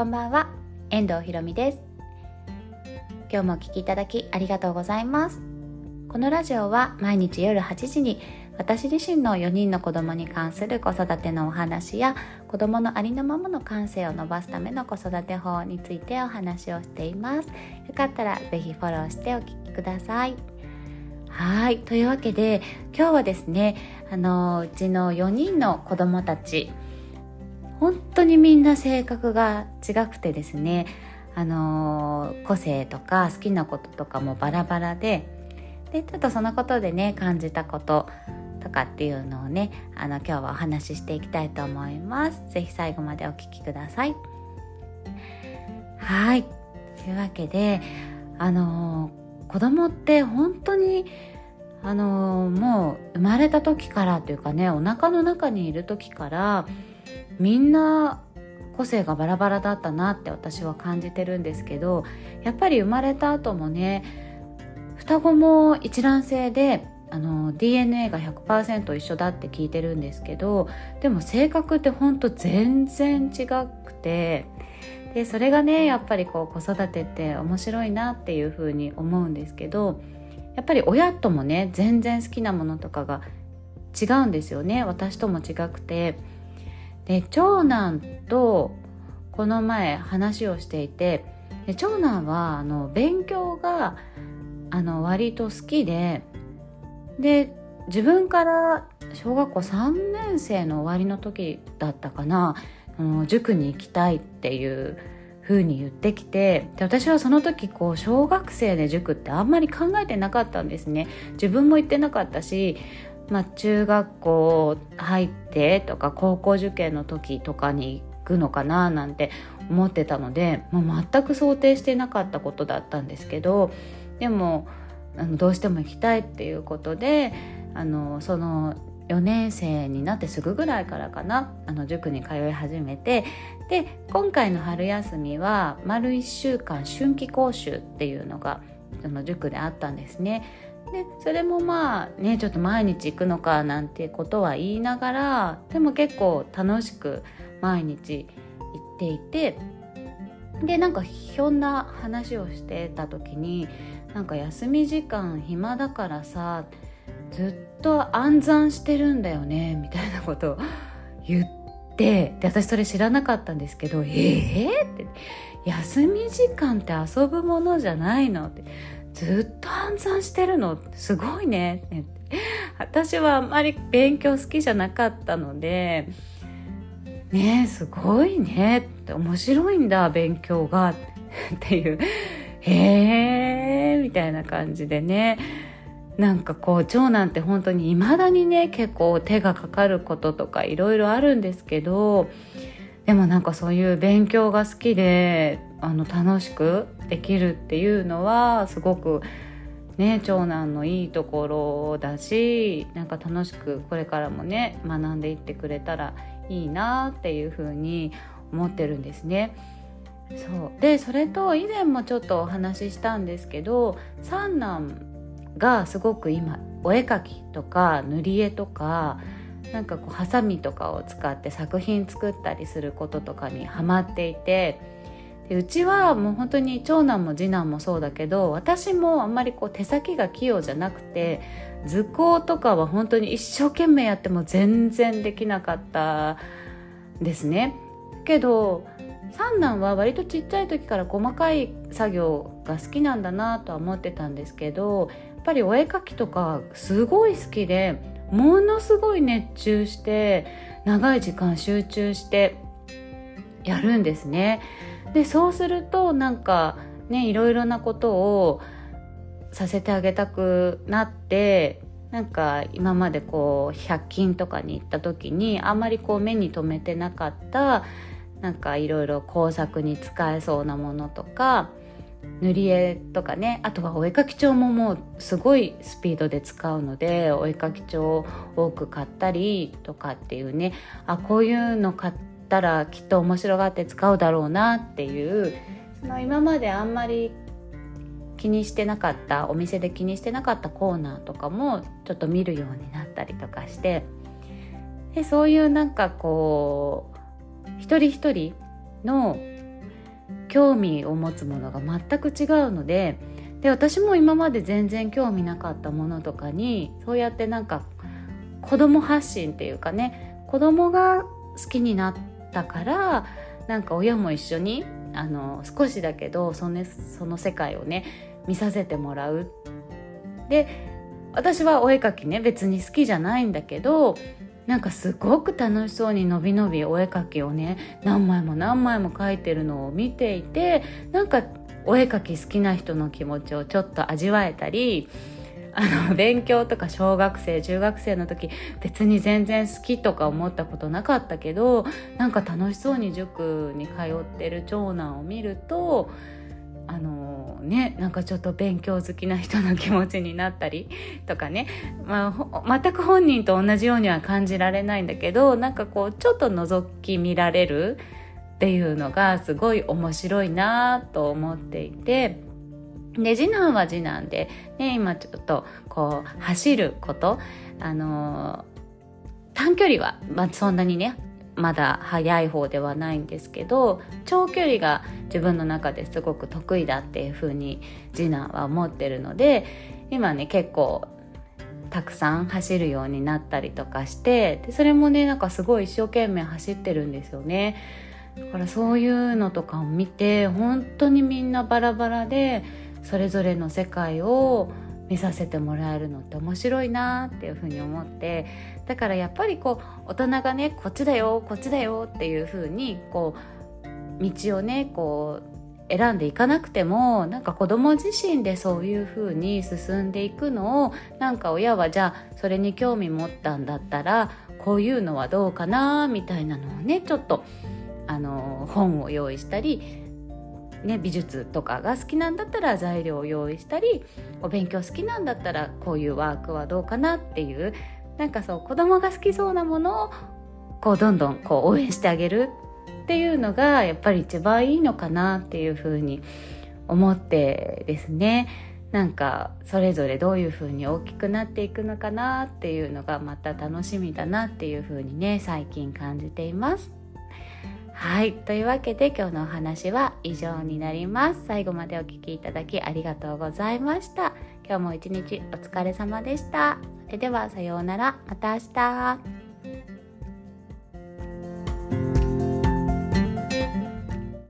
こんばんは。遠藤ひろみです。今日もお聞きいただきありがとうございます。このラジオは毎日夜8時に私自身の4人の子供に関する子育てのお話や子供のありのままの感性を伸ばすための子育て法についてお話をしています。よかったらぜひフォローしてお聞きください。はい。というわけで今日はですねあのうちの4人の子供たち本当にみんな性格が違くてですねあの個性とか好きなこととかもバラバラででちょっとそのことでね感じたこととかっていうのをねあの今日はお話ししていきたいと思います。是非最後までお聞きください。はい。というわけであの子供って本当にあのもう生まれた時からというかねお腹の中にいる時からみんな個性がバラバラだったなって私は感じてるんですけどやっぱり生まれた後もね双子も一卵性であの DNA が100%一緒だって聞いてるんですけどでも性格ってほんと全然違くてでそれがねやっぱりこう子育てって面白いなっていうふうに思うんですけどやっぱり親ともね全然好きなものとかが違うんですよね。私とも違くて。で長男とこの前話をしていてで長男はあの勉強があの割と好きでで自分から小学校3年生の終わりの時だったかなあの塾に行きたいっていう風に言ってきてで私はその時こう小学生で塾ってあんまり考えてなかったんですね。自分も行ってなかったしまあ、中学校入ってとか高校受験の時とかに行くのかななんて思ってたのでもう全く想定してなかったことだったんですけどでもあのどうしても行きたいっていうことであのその4年生になってすぐぐらいからかなあの塾に通い始めてで今回の春休みは丸1週間春季講習っていうのがその塾であったんですね。でそれもまあねちょっと毎日行くのかなんてことは言いながらでも結構楽しく毎日行っていてでなんかひょんな話をしてた時になんか休み時間暇だからさずっと暗算してるんだよねみたいなことを言ってで私それ知らなかったんですけど「ええー、って「休み時間って遊ぶものじゃないの?」ってずっと暗算してるの？すごいね。私はあんまり勉強好きじゃなかったのでねえすごいね。って面白いんだ勉強が。っていう。へえみたいな感じでね。なんかこう長男って本当に未だにね結構手がかかることとかいろいろあるんですけどでもなんかそういう勉強が好きであの楽しくできるっていうのはすごくね長男のいいところだしなんか楽しくこれからもね学んでいってくれたらいいなっていうふうに思ってるんですね。そうでそれと以前もちょっとお話ししたんですけど三男がすごく今お絵描きとか塗り絵とかなんかこうハサミとかを使って作品作ったりすることとかにハマっていてでうちはもう本当に長男も次男もそうだけど私もあんまりこう手先が器用じゃなくて図工とかは本当に一生懸命やっても全然できなかったですね。けど三男は割とちっちゃい時から細かい作業が好きなんだなとは思ってたんですけどやっぱりお絵描きとかすごい好きでものすごい熱中して長い時間集中してやるんですね。でそうするとなんかねいろいろなことをさせてあげたくなってなんか今までこう100均とかに行った時にあんまりこう目に留めてなかったなんかいろいろ工作に使えそうなものとか塗り絵とかねあとはお絵かき帳ももうすごいスピードで使うのでお絵かき帳を多く買ったりとかっていうねあこういうの買ってたらきっと面白がって使うだろうなっていうその今まであんまり気にしてなかったお店で気にしてなかったコーナーとかもちょっと見るようになったりとかしてでそういうなんかこう一人一人の興味を持つものが全く違うのでで私も今まで全然興味なかったものとかにそうやってなんか子供発信っていうかね子供が好きになったからなんか親も一緒にあの少しだけどそのその世界をね見させてもらう。で私はお絵描きね別に好きじゃないんだけどなんかすごく楽しそうにのびのびお絵描きをね何枚も何枚も描いてるのを見ていてなんかお絵描き好きな人の気持ちをちょっと味わえたりあの勉強とか小学生中学生の時別に全然好きとか思ったことなかったけどなんか楽しそうに塾に通ってる長男を見るとあのねなんかちょっと勉強好きな人の気持ちになったり とかね、まあ、全く本人と同じようには感じられないんだけどなんかこうちょっと覗き見られるっていうのがすごい面白いなと思っていて。で次男は次男で、ね、今ちょっとこう走ることあの短距離は、まあ、そんなにねまだ速い方ではないんですけど長距離が自分の中ですごく得意だっていうふうに次男は思ってるので今ね結構たくさん走るようになったりとかしてでそれもねなんかすごい一生懸命走ってるんですよね。だからそういうのとかを見て本当にみんなバラバラでそれぞれの世界を見させてもらえるのって面白いなっていうふうに思ってだからやっぱりこう大人がねこっちだよこっちだよっていうふうにこう道をねこう選んでいかなくてもなんか子供自身でそういうふうに進んでいくのをなんか親はじゃあそれに興味持ったんだったらこういうのはどうかなみたいなのをねちょっとあの本を用意したりね、美術とかが好きなんだったら材料を用意したりお勉強好きなんだったらこういうワークはどうかなっていうなんかそう子供が好きそうなものをこうどんどんこう応援してあげるっていうのがやっぱり一番いいのかなっていうふうに思ってですねなんかそれぞれどういうふうに大きくなっていくのかなっていうのがまた楽しみだなっていうふうにね最近感じています。はい。というわけで今日のお話は以上になります。最後までお聴きいただきありがとうございました。今日も一日お疲れ様でした。それではさようなら。また明日。